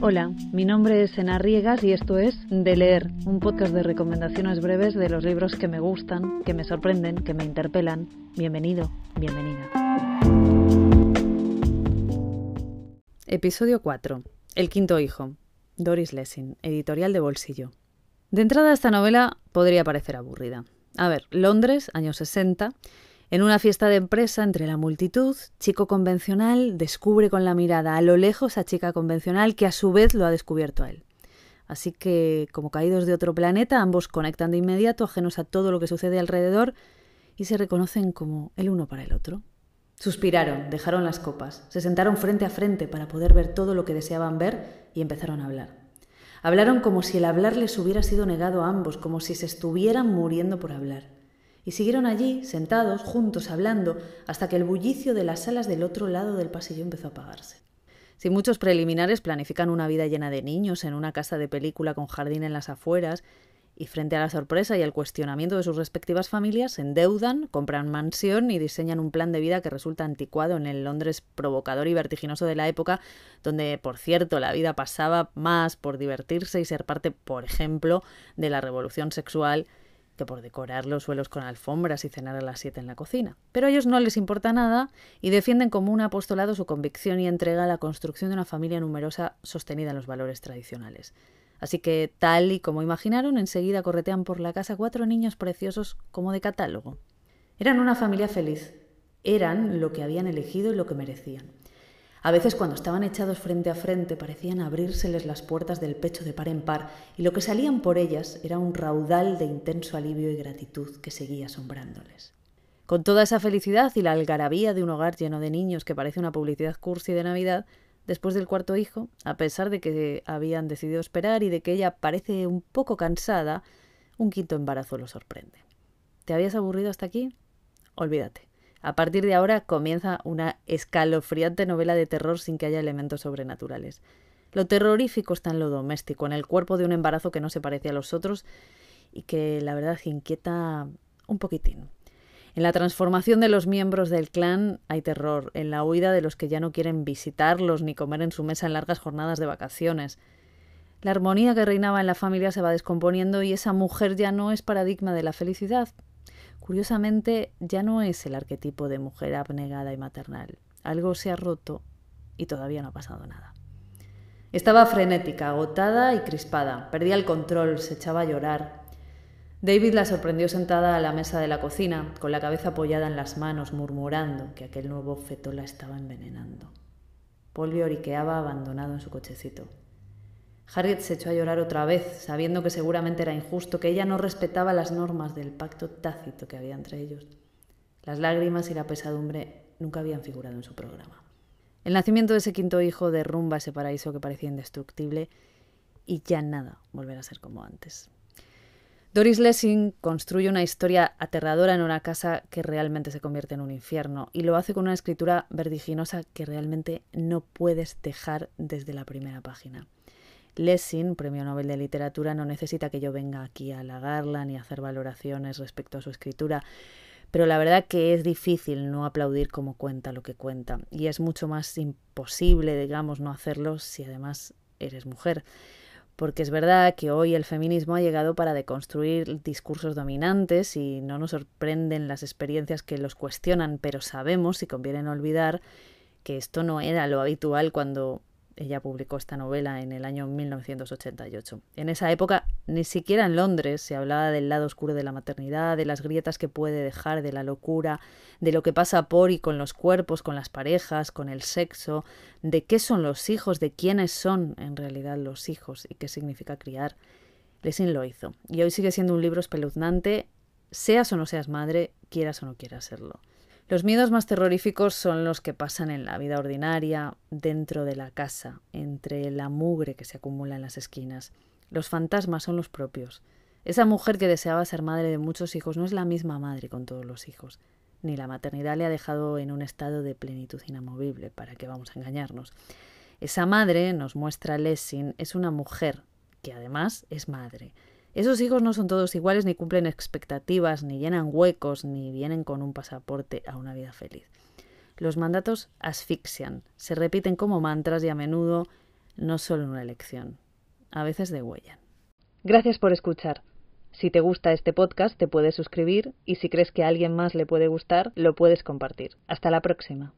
Hola, mi nombre es Ena Riegas y esto es De Leer, un podcast de recomendaciones breves de los libros que me gustan, que me sorprenden, que me interpelan. Bienvenido, bienvenida. Episodio 4. El quinto hijo. Doris Lessing, editorial de bolsillo. De entrada esta novela podría parecer aburrida. A ver, Londres, años 60, en una fiesta de empresa entre la multitud, chico convencional descubre con la mirada a lo lejos a chica convencional que a su vez lo ha descubierto a él. Así que, como caídos de otro planeta, ambos conectan de inmediato, ajenos a todo lo que sucede alrededor, y se reconocen como el uno para el otro. Suspiraron, dejaron las copas, se sentaron frente a frente para poder ver todo lo que deseaban ver y empezaron a hablar. Hablaron como si el hablar les hubiera sido negado a ambos, como si se estuvieran muriendo por hablar y siguieron allí, sentados, juntos, hablando, hasta que el bullicio de las salas del otro lado del pasillo empezó a apagarse. Si muchos preliminares planifican una vida llena de niños en una casa de película con jardín en las afueras, y frente a la sorpresa y el cuestionamiento de sus respectivas familias, se endeudan, compran mansión y diseñan un plan de vida que resulta anticuado en el Londres provocador y vertiginoso de la época, donde, por cierto, la vida pasaba más por divertirse y ser parte, por ejemplo, de la revolución sexual que por decorar los suelos con alfombras y cenar a las siete en la cocina. Pero a ellos no les importa nada y defienden como un apostolado su convicción y entrega a la construcción de una familia numerosa sostenida en los valores tradicionales. Así que, tal y como imaginaron, enseguida corretean por la casa cuatro niños preciosos como de catálogo. Eran una familia feliz. Eran lo que habían elegido y lo que merecían. A veces cuando estaban echados frente a frente parecían abrírseles las puertas del pecho de par en par y lo que salían por ellas era un raudal de intenso alivio y gratitud que seguía asombrándoles. Con toda esa felicidad y la algarabía de un hogar lleno de niños que parece una publicidad cursi de Navidad, después del cuarto hijo, a pesar de que habían decidido esperar y de que ella parece un poco cansada, un quinto embarazo lo sorprende. ¿Te habías aburrido hasta aquí? Olvídate. A partir de ahora comienza una escalofriante novela de terror sin que haya elementos sobrenaturales. Lo terrorífico está en lo doméstico, en el cuerpo de un embarazo que no se parece a los otros y que la verdad inquieta un poquitín. En la transformación de los miembros del clan hay terror, en la huida de los que ya no quieren visitarlos ni comer en su mesa en largas jornadas de vacaciones. La armonía que reinaba en la familia se va descomponiendo y esa mujer ya no es paradigma de la felicidad, Curiosamente, ya no es el arquetipo de mujer abnegada y maternal. Algo se ha roto y todavía no ha pasado nada. Estaba frenética, agotada y crispada. Perdía el control, se echaba a llorar. David la sorprendió sentada a la mesa de la cocina, con la cabeza apoyada en las manos, murmurando que aquel nuevo feto la estaba envenenando. Paul lloriqueaba abandonado en su cochecito. Harriet se echó a llorar otra vez, sabiendo que seguramente era injusto, que ella no respetaba las normas del pacto tácito que había entre ellos. Las lágrimas y la pesadumbre nunca habían figurado en su programa. El nacimiento de ese quinto hijo derrumba ese paraíso que parecía indestructible y ya nada volverá a ser como antes. Doris Lessing construye una historia aterradora en una casa que realmente se convierte en un infierno y lo hace con una escritura vertiginosa que realmente no puedes dejar desde la primera página. Lessing, premio Nobel de Literatura, no necesita que yo venga aquí a halagarla ni a hacer valoraciones respecto a su escritura, pero la verdad que es difícil no aplaudir como cuenta lo que cuenta, y es mucho más imposible, digamos, no hacerlo si además eres mujer. Porque es verdad que hoy el feminismo ha llegado para deconstruir discursos dominantes y no nos sorprenden las experiencias que los cuestionan, pero sabemos, y conviene olvidar, que esto no era lo habitual cuando ella publicó esta novela en el año 1988. En esa época, ni siquiera en Londres se hablaba del lado oscuro de la maternidad, de las grietas que puede dejar, de la locura, de lo que pasa por y con los cuerpos, con las parejas, con el sexo, de qué son los hijos, de quiénes son en realidad los hijos y qué significa criar. Lessing lo hizo. Y hoy sigue siendo un libro espeluznante, seas o no seas madre, quieras o no quieras serlo. Los miedos más terroríficos son los que pasan en la vida ordinaria, dentro de la casa, entre la mugre que se acumula en las esquinas. Los fantasmas son los propios. Esa mujer que deseaba ser madre de muchos hijos no es la misma madre con todos los hijos, ni la maternidad le ha dejado en un estado de plenitud inamovible, para que vamos a engañarnos. Esa madre, nos muestra Lessing, es una mujer que además es madre, esos hijos no son todos iguales, ni cumplen expectativas, ni llenan huecos, ni vienen con un pasaporte a una vida feliz. Los mandatos asfixian, se repiten como mantras y a menudo no solo una elección, a veces degüellan. Gracias por escuchar. Si te gusta este podcast, te puedes suscribir y si crees que a alguien más le puede gustar, lo puedes compartir. Hasta la próxima.